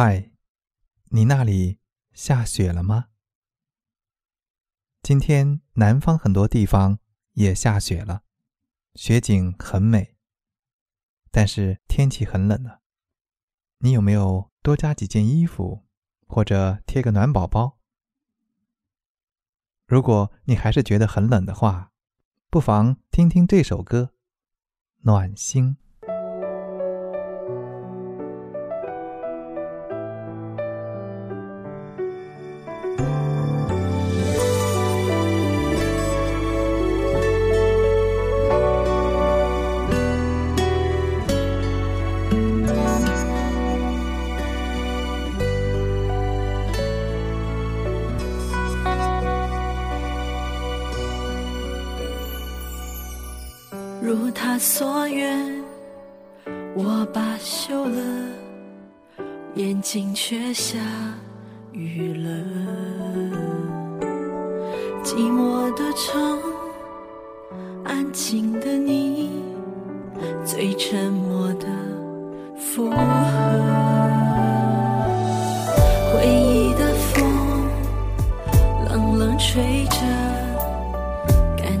嗨，你那里下雪了吗？今天南方很多地方也下雪了，雪景很美。但是天气很冷了，你有没有多加几件衣服，或者贴个暖宝宝？如果你还是觉得很冷的话，不妨听听这首歌，《暖心》。如他所愿，我罢休了，眼睛却下雨了。寂寞的城，安静的你，最沉默的附和。回忆的风，冷冷吹着，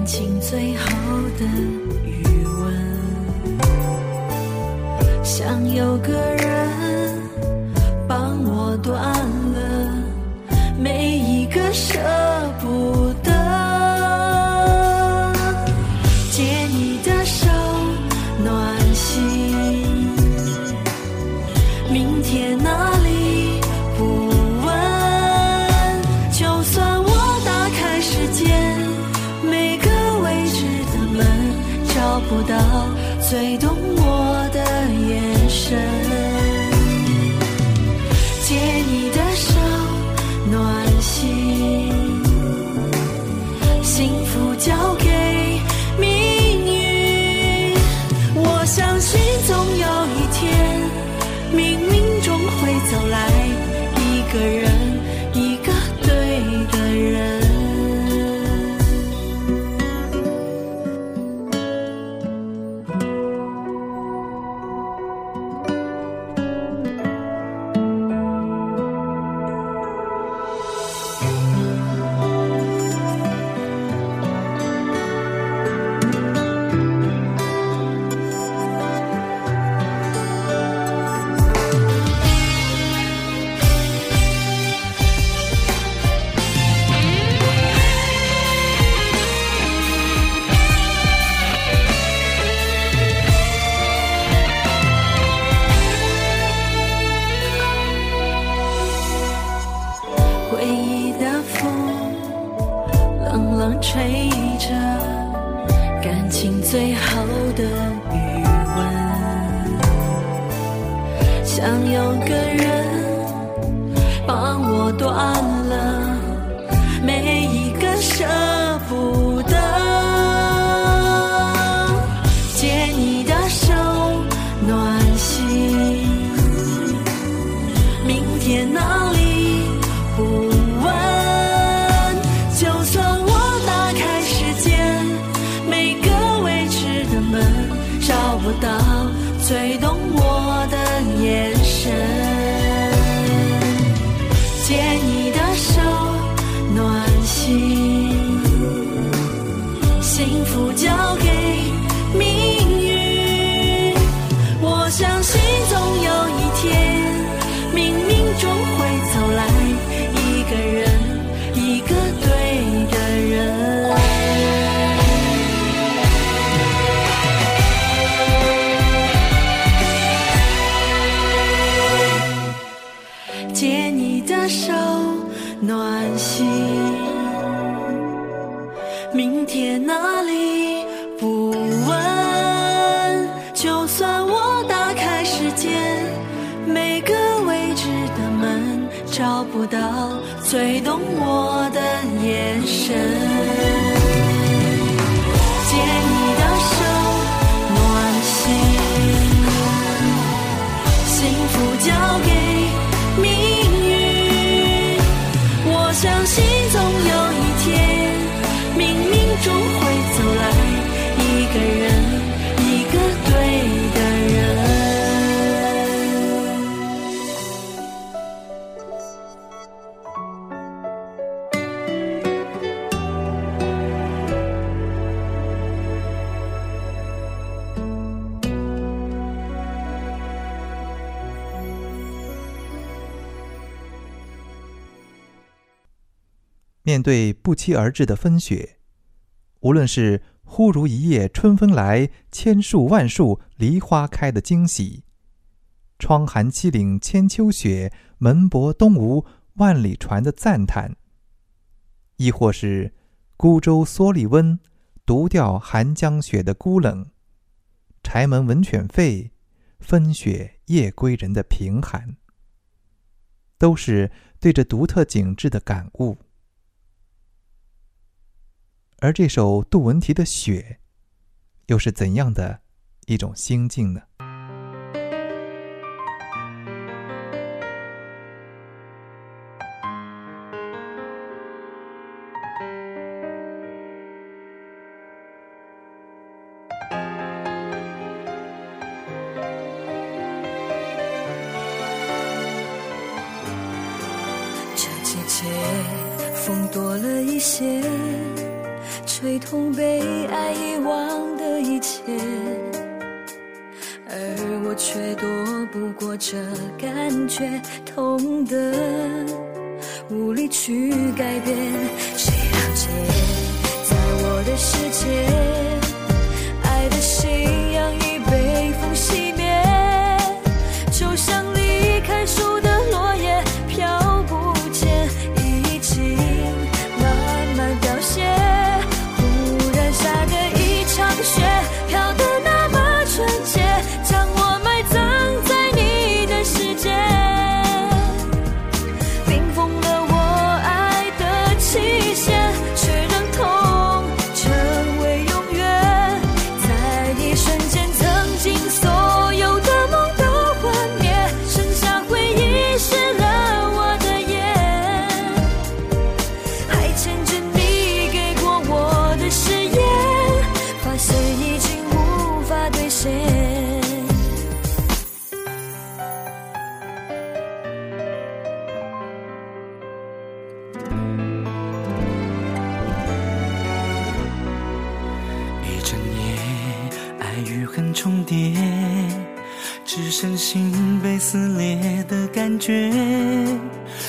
情最后的余温。想有个人不到最懂我的眼神。借你的手，暖心，幸福交给命运。我相信总有一天。冥冥中会走来一个人，想有个人帮我断了每一个舍不得。借你的手，暖心。明天哪里不问？就算我打开时间，每个未知的门，找不到最懂我眼神。借你的手，暖心，幸福最懂我的眼神。借你的手，暖心，幸福交给命运。我相信面对不期而至的风雪，无论是忽如一夜春风来，千树万树梨花开的惊喜；窗含七岭千秋雪，门泊东吴万里船的赞叹；亦或是孤舟蓑笠翁，独钓寒江雪的孤冷；柴门闻犬吠，风雪夜归人的贫寒，都是对这独特景致的感悟。而这首杜文提的《雪》，又是怎样的一种心境呢？一切，而我却躲不过这感觉，痛的无力去改变。谁了解，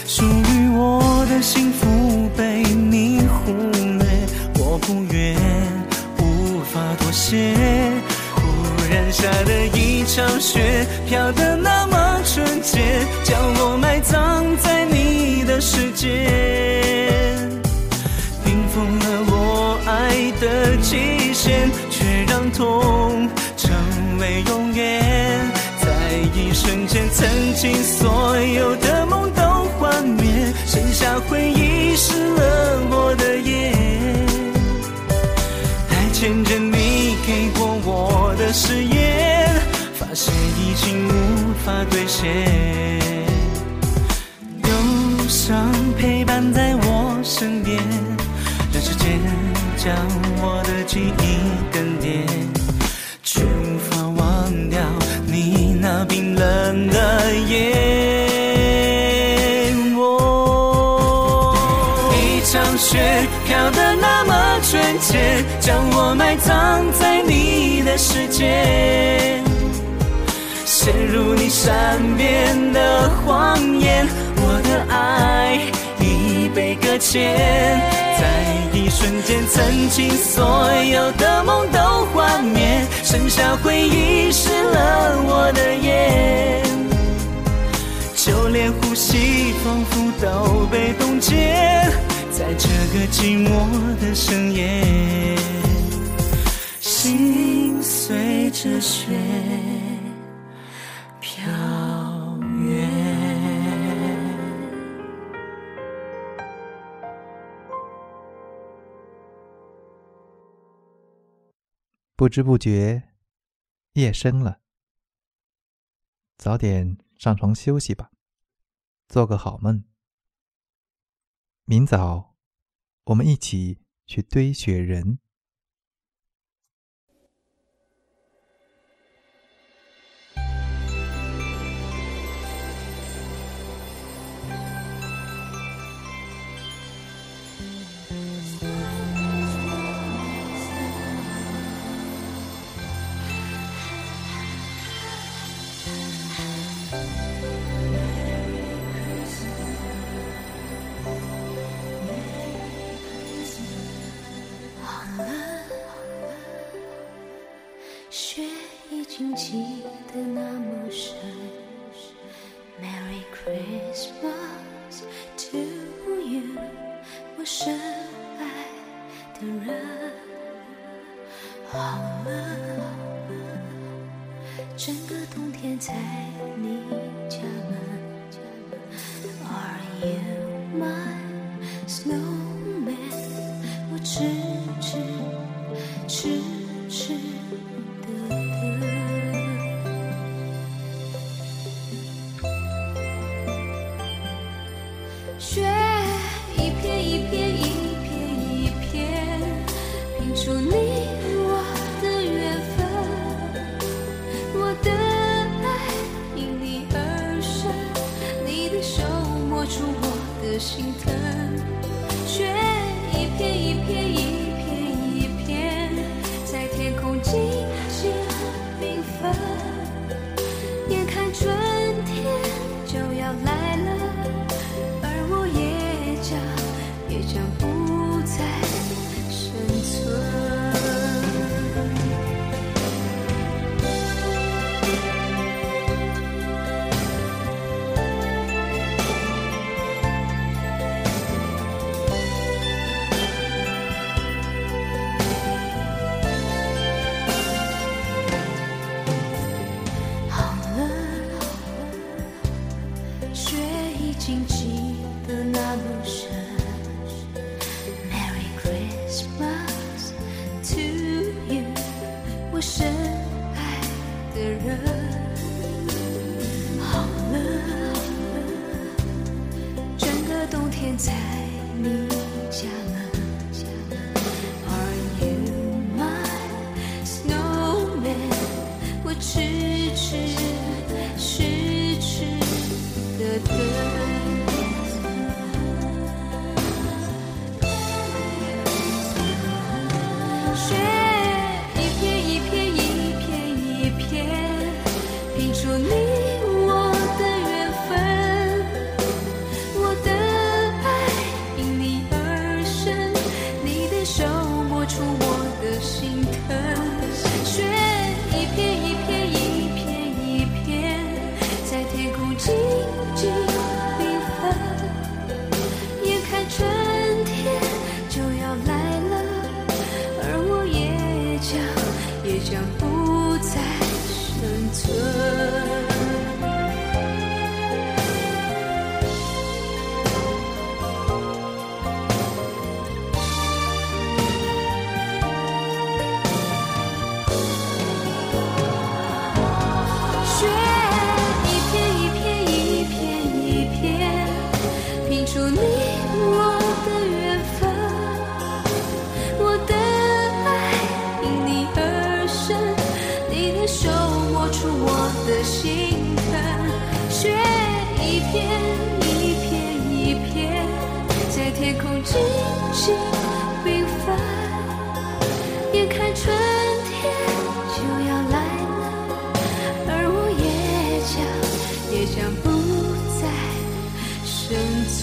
属于我的幸福被你忽略，我不愿，无法妥协。忽然下的一场雪，飘得那么纯洁，将我埋葬在你的世界。冰封了我爱的期限，却让痛成为永远。在一瞬间，曾经所回忆湿了我的眼。还牵着你给过我的誓言，发现已经无法兑现。忧伤陪伴在我身边，让时间将我的记忆更迭，瞬间，将我埋葬在你的世界。陷入你善变的谎言，我的爱已被搁浅。在一瞬间，曾经所有的梦都幻灭，剩下回忆湿了我的眼，就连呼吸仿佛都被冻结，在这个寂寞的深夜，心随着雪。飘远。不知不觉，夜深了，早点上床休息吧，做个好梦。明早，我们一起去堆雪人。Christmas. 下了一片一片一片在天空静静缤纷，眼看春天就要来了，而我也将也将不再生存。